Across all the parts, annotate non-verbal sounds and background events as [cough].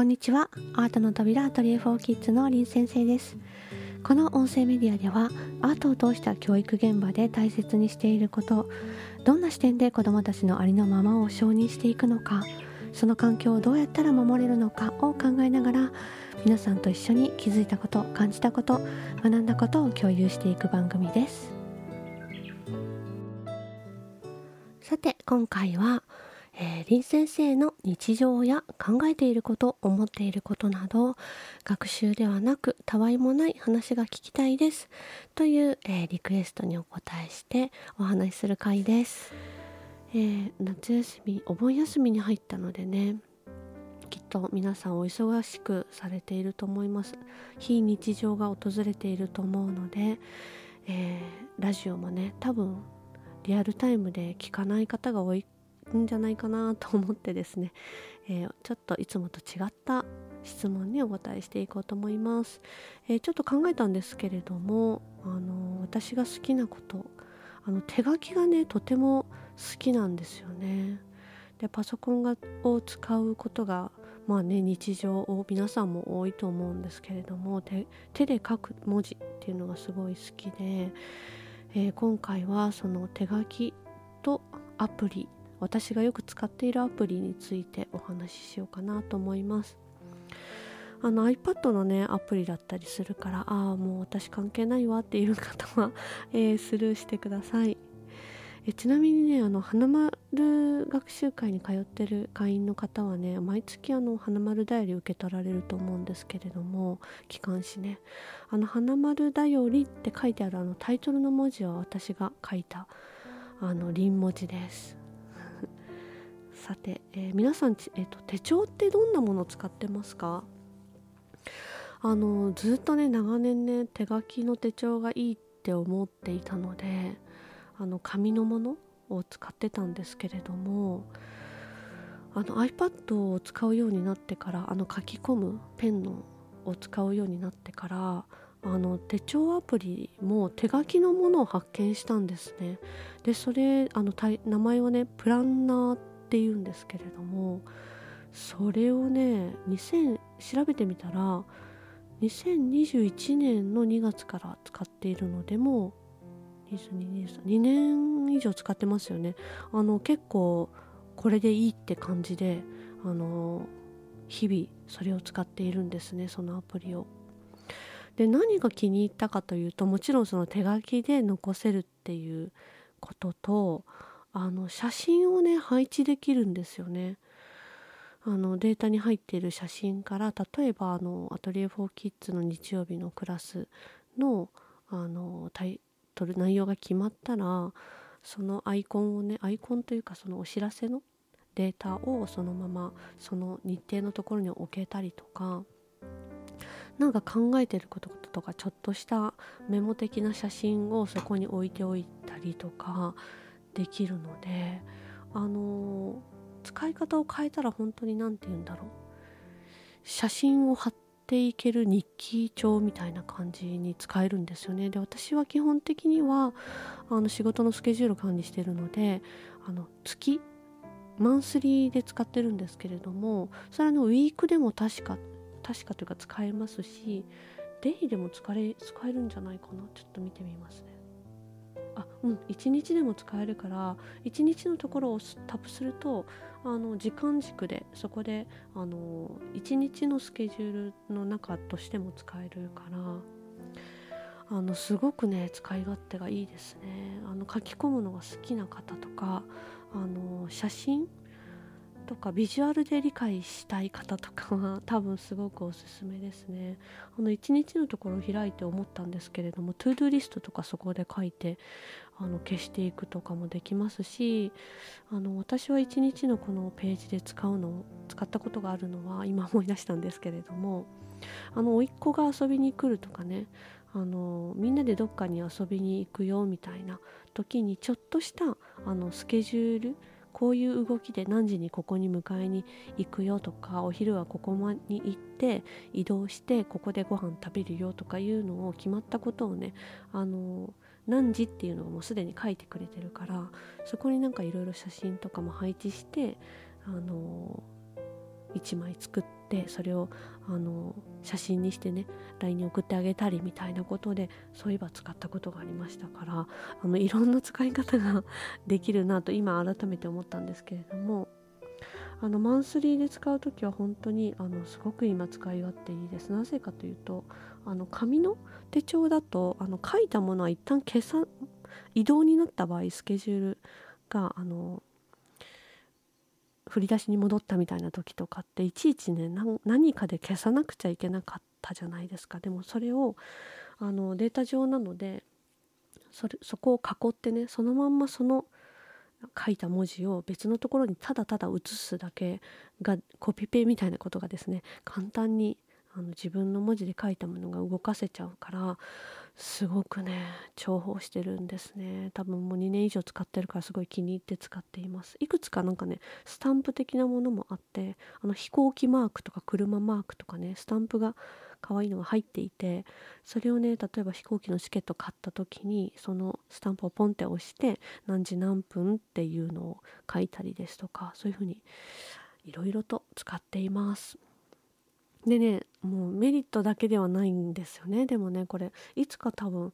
こんにちは。アートの扉アトリエ4キッズの林先生です。この音声メディアではアートを通した教育現場で大切にしていることどんな視点で子どもたちのありのままを承認していくのかその環境をどうやったら守れるのかを考えながら皆さんと一緒に気づいたこと感じたこと学んだことを共有していく番組です。さて今回はえー、林先生の日常や考えていること思っていることなど学習ではなくたわいもない話が聞きたいです。という、えー、リクエストにお答えしてお話しする回です、えー、夏休みお盆休みに入ったのでねきっと皆さんお忙しくされていると思います。非日常が訪れていると思うので、えラジオもね多分リアルタイムで聞かない方が多いんじゃないかなと思ってですね、えー、ちょっといつもと違った質問にお答えしていこうと思います、えー、ちょっと考えたんですけれどもあの私が好きなことあの手書きがねとても好きなんですよね。でパソコンがを使うことがまあね日常を皆さんも多いと思うんですけれども手で書く文字っていうのがすごい好きで、えー、今回はその手書きとアプリ私がよく使っているアプリについてお話ししようかなと思います。あの iPad のねアプリだったりするからああもう私関係ないわっていう方は、[laughs] えー、スルーしてください。えちなみにねあの花丸学習会に通ってる会員の方はね毎月あの花丸だより受け取られると思うんですけれども機関誌ね。あの花丸だよりって書いてあるあのタイトルの文字は私が書いたあの輪文字です。さて、えー、皆さん、えーと、手帳ってどんなものを使ってますか？あのずっとね長年ね手書きの手帳がいいって思っていたのであの紙のものを使ってたんですけれどもあの iPad を使うようになってからあの書き込むペンのを使うようになってからあの手帳アプリも手書きのものを発見したんですね。でそれあの名前はねプランナーっていうんですけれどもそれをね2000調べてみたら2021年の2月から使っているのでも2年以上使ってますよねあの結構これでいいって感じであの日々それを使っているんですねそのアプリを。で何が気に入ったかというともちろんその手書きで残せるっていうこととあの写真をね配置できるんですよね。あのデータに入っている写真から例えばあのアトリエ・フォー・キッズの日曜日のクラスのあのタイトル内容が決まったらそのアイコンをねアイコンというかそのお知らせのデータをそのままその日程のところに置けたりとかなんか考えてることとかちょっとしたメモ的な写真をそこに置いておいたりとかできるのであの使い方を変えたら本当に何て言うんだろう。写真を貼っていける日記帳みたいな感じに使えるんですよね。で私は基本的にはあの仕事のスケジュール管理してるのであの月マンスリーで使ってるんですけれどもそれはのウィークでも確か確かというか使えますしデイでも使え使えるんじゃないかな。ちょっと見てみますね。あうん1日でも使えるから1日のところをタップするとあの時間軸でそこであの1日のスケジュールの中としても使えるからあのすごくね使い勝手がいいですね。あの書き込むのが好きな方とかあの写真とかビジュアルで理解したい方とかは多分すごくおすすめですね。[laughs] あの1日のところを開いて思ったんですけれども ToDoリストとかそこで書いてあの消していくとかもできますしあの私は1日のこのページで使うのを使ったことがあるのは今思い出したんですけれどもあの甥っ子が遊びに来るとかねあのみんなでどっかに遊びに行くよみたいな時にちょっとしたあのスケジュールこういう動きで何時にここに迎えに行くよとかお昼はここまに行って移動してここでご飯食べるよとかいうのを決まったことをねあの何時っていうのをもうすでに書いてくれてるからそこになんかいろいろ写真とかも配置してあの1 1枚作ってそれをあの写真にしてね LINE に送ってあげたりみたいなことでそういえば使ったことがありましたからあのいろんな使い方が [laughs] できるなと今改めて思ったんですけれどもあのマンスリーで使う時は本当にあのすごく今使い勝手いいです。なぜかというとあの紙の手帳だとあの書いたものは一旦消さ移動になった場合スケジュールがあの振り出しに戻ったみたいな時とかっていちいちね何かで消さなくちゃいけなかったじゃないですか。でもそれをあのデータ上なのでそれそこを囲ってねそのまんまその書いた文字を別のところにただただ写すだけがコピペみたいなことがですね簡単にあの自分の文字で書いたものが動かせちゃうからすごくね重宝してるんですね。多分もう2年以上使ってるからすごい気に入って使っています。いくつかなんかねスタンプ的なものもあってあの飛行機マークとか車マークとかねスタンプが可愛いのが入っていてそれをね例えば飛行機のチケット買った時にそのスタンプをポンって押して何時何分っていうのを書いたりですとかそういうふうにいろいろと使っています。でねもうメリットだけではないんですよね。でもねこれいつか多分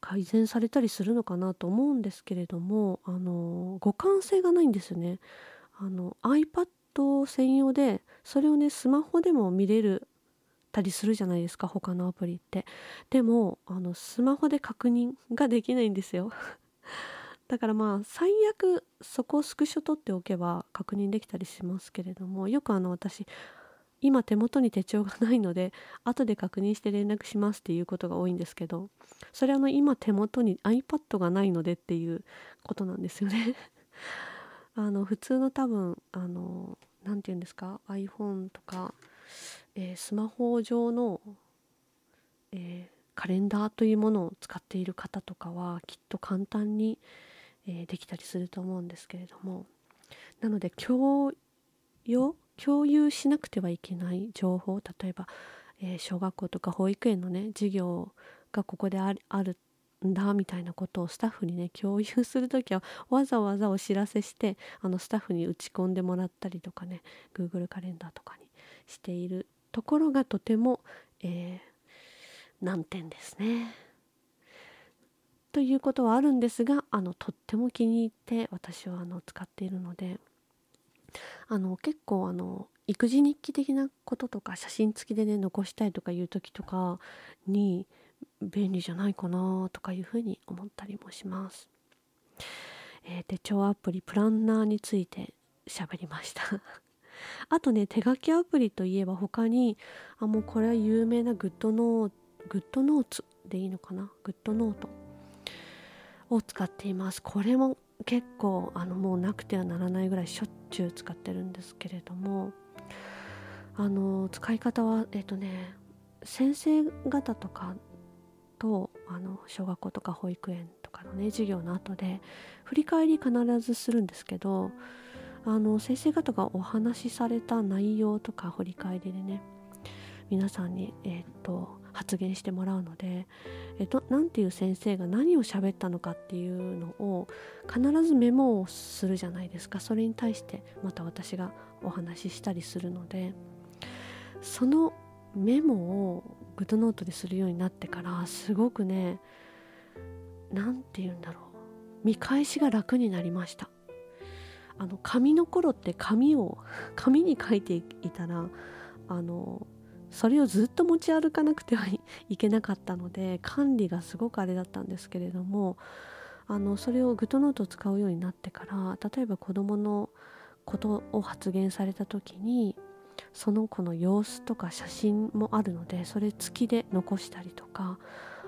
改善されたりするのかなと思うんですけれどもあの互換性がないんですよね。あの iPad 専用でそれをねスマホでも見れるたりするじゃないですか他のアプリって。でもあのスマホで確認ができないんですよ。[laughs] だからまあ最悪そこをスクショ取っておけば確認できたりしますけれどもよくあの私今手元に手帳がないので [laughs] 後で確認して連絡しますっていうことが多いんですけどそれあの今手元に iPad がないのでっていうことなんですよね。[laughs] あの普通の多分あの何て言うんですか iPhone とか、えー、スマホ上の、えー、カレンダーというものを使っている方とかはきっと簡単に、えー、できたりすると思うんですけれども。なので教養共有しなくてはいけない情報例えば、えー、小学校とか保育園のね授業がここであるんだみたいなことをスタッフにね共有する時はわざわざお知らせしてあのスタッフに打ち込んでもらったりとかね Google カレンダーとかにしているところがとても、えー、難点ですね。ということはあるんですがあのとっても気に入って私はあの使っているのであの結構あの育児日記的なこととか写真付きでね残したいとかいう時とかに便利じゃないかなとかいうふうに思ったりもします。えー、手帳アプリプランナーについて喋りました。[laughs] あとね手書きアプリといえば他にあもうこれは有名な GoodnoGoodnotesでいいのかな？ Goodnoteを使っています。これも結構あのもうなくてはならないぐらいしょっちゅう使ってるんですけれどもあの使い方はえっ、とね先生方とかとあの小学校とか保育園とかのね授業の後で振り返り必ずするんですけどあの先生方がお話しされた内容とか振り返りでね皆さんにえっ、と発言してもらうのでえどなんていう先生が何を喋ったのかっていうのを必ずメモをするじゃないですか。それに対してまた私がお話ししたりするので。そのメモを Goodnoteでするようになってからすごくね何て言うんだろう。見返しが楽になりました。あの紙の頃って紙を紙に書いていたらあのそれをずっと持ち歩かなくてはいけなかったので管理がすごくあれだったんですけれどもあのそれを Goodnoteを使うようになってから例えば子どものことを発言された時にその子の様子とか写真もあるのでそれ付きで残したりとか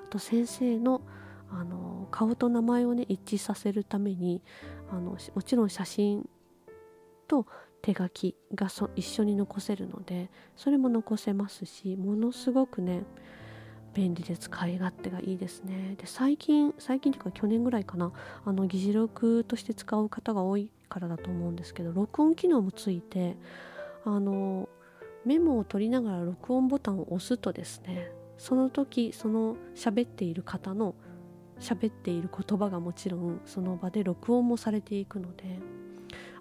あと先生のあの顔と名前をね一致させるためにあのもちろん写真と手書きがそ一緒に残せるのでそれも残せますしものすごくね便利で使い勝手がいいですね。で最近最近というか去年ぐらいかなあの議事録として使う方が多いからだと思うんですけど録音機能もついてあのメモを取りながら録音ボタンを押すとですねその時その喋っている方の喋っている言葉がもちろんその場で録音もされていくので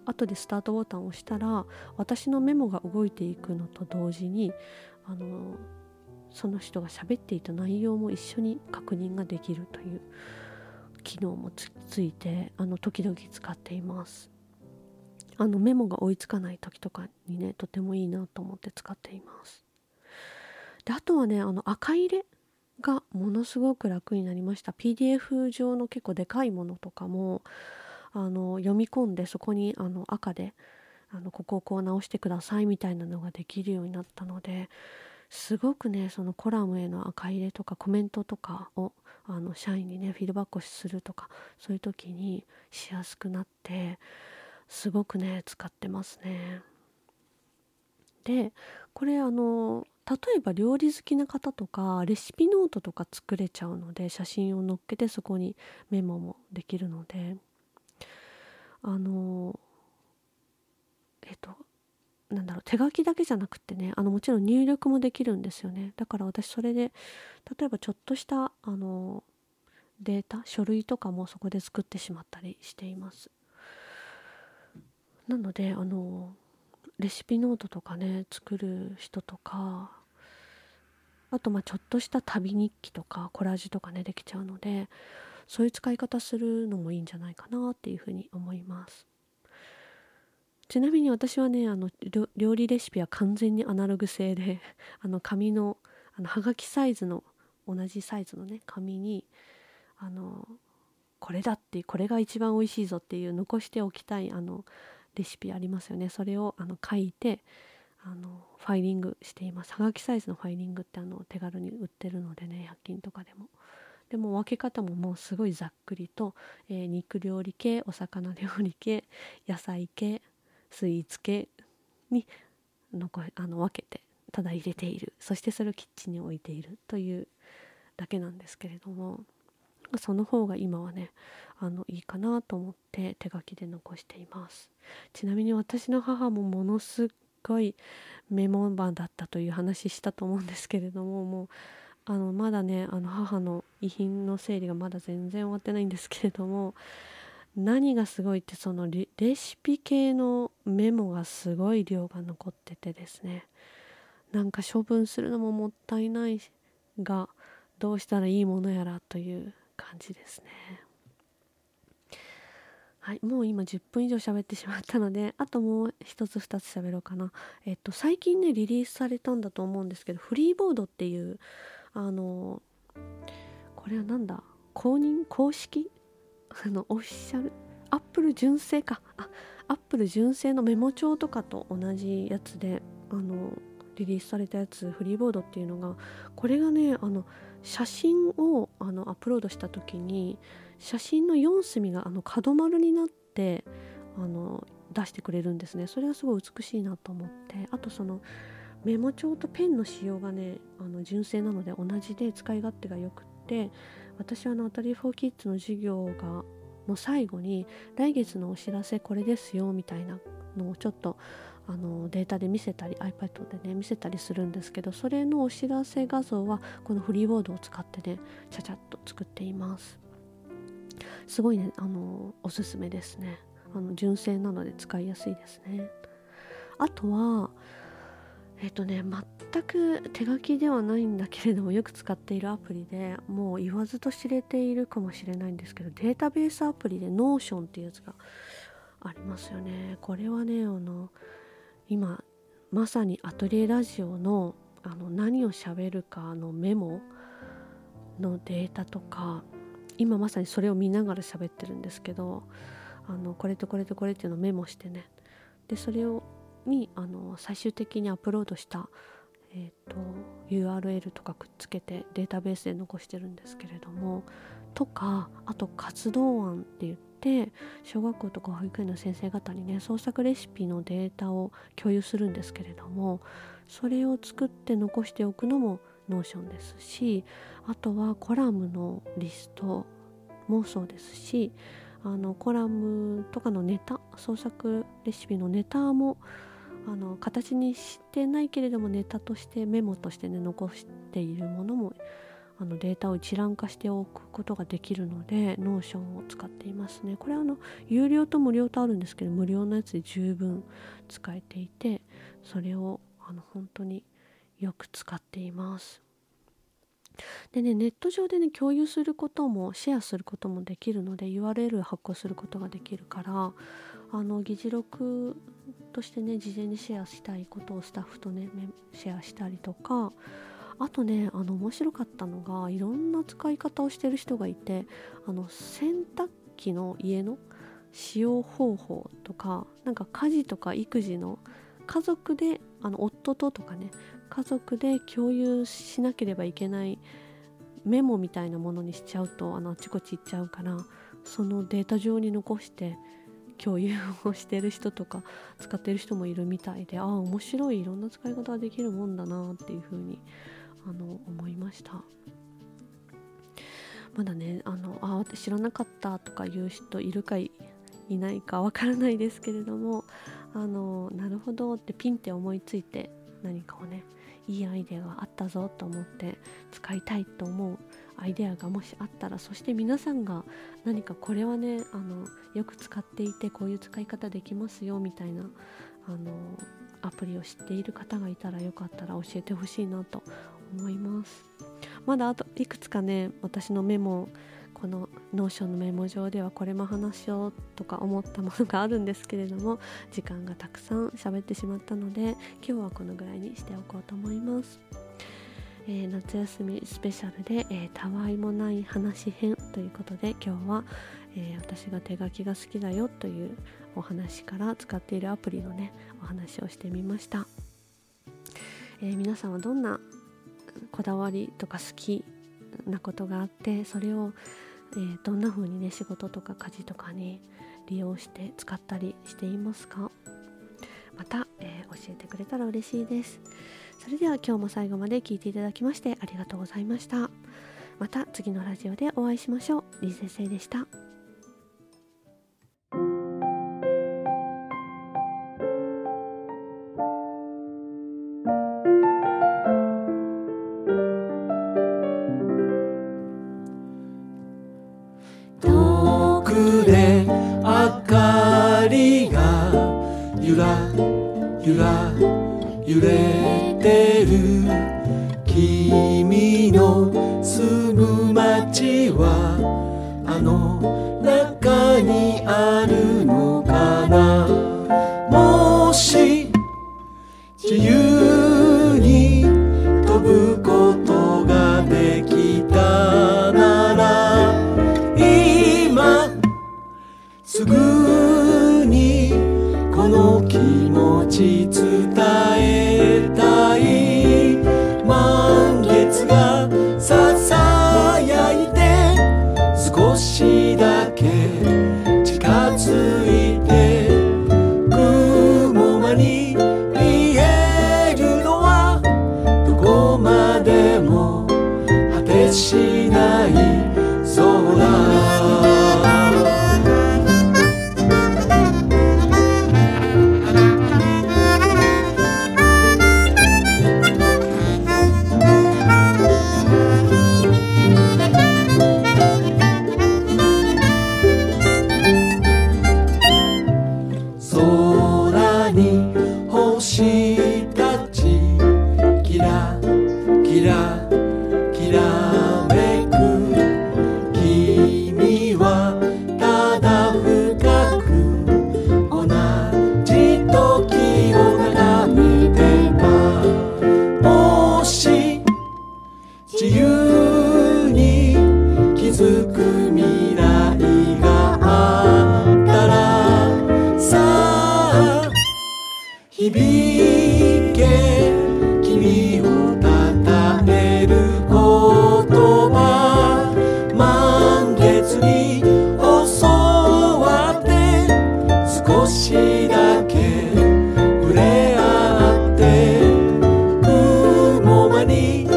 後でスタートボタンを押したら私のメモが動いていくのと同時にあのその人が喋っていた内容も一緒に確認ができるという機能もついてあの時々使っています。あのメモが追いつかない時とかにねとてもいいなと思って使っています。であとはねあの赤入れがものすごく楽になりました。PDF 上の結構でかいものとかもあの読み込んでそこにあの赤であのここをこう直してくださいみたいなのができるようになったのですごくねそのコラムへの赤入れとかコメントとかをあの社員にねフィードバックするとかそういう時にしやすくなってすごくね使ってますね。でこれあの例えば料理好きな方とかレシピノートとか作れちゃうので写真を載っけてそこにメモもできるのであのえっとなんだろう手書きだけじゃなくてねあのもちろん入力もできるんですよね。だから私それで例えばちょっとしたあのデータ書類とかもそこで作ってしまったりしています。なのであのレシピノートとかね作る人とかあとまあちょっとした旅日記とかコラージュとかねできちゃうのでそういう使い方するのもいいんじゃないかなっていうふうに思います。ちなみに私はねあの料理レシピは完全にアナログ製で [laughs] あの紙のあのはがきサイズの同じサイズのね紙にあのこれだってこれが一番美味しいぞっていう残しておきたいあのレシピありますよね。それをあの書いてあのファイリングしています。はがきサイズのファイリングってあの手軽に売ってるのでね100均とかでも。でも分け方ももうすごいざっくりと、えー、肉料理系お魚料理系野菜系スイーツ系にのあの分けてただ入れている。そしてそれをキッチンに置いているというだけなんですけれどもその方が今はねあのいいかなと思って手書きで残しています。ちなみに私の母もものすごいメモ版だったという話したと思うんですけれどももうあのまだねあの母の遺品の整理がまだ全然終わってないんですけれども何がすごいってそのレシピ系のメモがすごい量が残っててですね。なんか処分するのももったいないがどうしたらいいものやらという感じですね。はいもう今10分以上喋ってしまったのであともう一つ二つ喋ろうかな。えっと最近ねリリースされたんだと思うんですけどフリーボードっていうあのこれはなんだ？公認公式？あのオフィシャル？アップル純正か。あアップル純正のメモ帳とかと同じやつであのリリースされたやつフリーボードっていうのがこれがねあの写真をあのアップロードした時に写真の4隅があの角丸になってあの出してくれるんですね。それはすごい美しいなと思って。あとそのメモ帳とペンの仕様がねあの純正なので同じで使い勝手がよくって私はあのアタリー・フォー・キッズの授業がの最後に来月のお知らせこれですよみたいなのをちょっとあのデータで見せたり iPad でね見せたりするんですけどそれのお知らせ画像はこのフリーボードを使ってねちゃちゃっと作っています。すごいねあのおすすめですね。あの純正なので使いやすいですね。あとはえっ、とね全く手書きではないんだけれどもよく使っているアプリでもう言わずと知れているかもしれないんですけどデータベースアプリで Notion っていうやつがありますよね。これはねあの今まさにアトリエラジオのあの何を喋るかのメモのデータとか今まさにそれを見ながら喋ってるんですけどあのこれとこれとこれっていうのをメモしてね。でそれをにあの最終的にアップロードした、えーと、URL とかくっつけてデータベースで残してるんですけれどもとかあと活動案って言って小学校とか保育園の先生方にね創作レシピのデータを共有するんですけれどもそれを作って残しておくのも Notion ですしあとはコラムのリストもそうですしあのコラムとかのネタ創作レシピのネタもあの形にしてないけれどもネタとしてメモとしてね残しているものもあのデータを一覧化しておくことができるので Notion を使っていますね。これはあの有料と無料とあるんですけど無料のやつで十分使えていてそれをあの本当によく使っています。でねネット上でね共有することもシェアすることもできるので URL 発行することができるからあの議事録としてね事前にシェアしたいことをスタッフとねシェアしたりとかあとねあの面白かったのがいろんな使い方をしてる人がいてあの洗濯機の家の使用方法とかなんか家事とか育児の家族であの夫ととかね家族で共有しなければいけないメモみたいなものにしちゃうとあのあちこち行っちゃうからそのデータ上に残して共有をしてる人とか使ってる人もいるみたいでああ面白いいろんな使い方ができるもんだなっていうふうにあの思いました。まだねあのあ私知らなかったとかいう人いるかいないかわからないですけれどもあのなるほどってピンって思いついて何かをねいいアイデアがあったぞと思って使いたいと思うアイデアがもしあったらそして皆さんが何かこれはねあのよく使っていてこういう使い方できますよみたいなあのアプリを知っている方がいたらよかったら教えてほしいなと思います。まだあといくつかね私のメモこの Notion のメモ上ではこれも話しようとか思ったものがあるんですけれども時間がたくさん喋ってしまったので今日はこのぐらいにしておこうと思います。えー、夏休みスペシャルで、えー、たわいもない話編ということで今日は、えー、私が手書きが好きだよというお話から使っているアプリのねお話をしてみました、え皆さんはどんなこだわりとか好きなことがあってそれを、えどんな風にね仕事とか家事とかに利用して使ったりしていますか？また、え教えてくれたら嬉しいです。それでは今日も最後まで聞いていただきましてありがとうございました。また次のラジオでお会いしましょう。リ先生でした。中 você. me.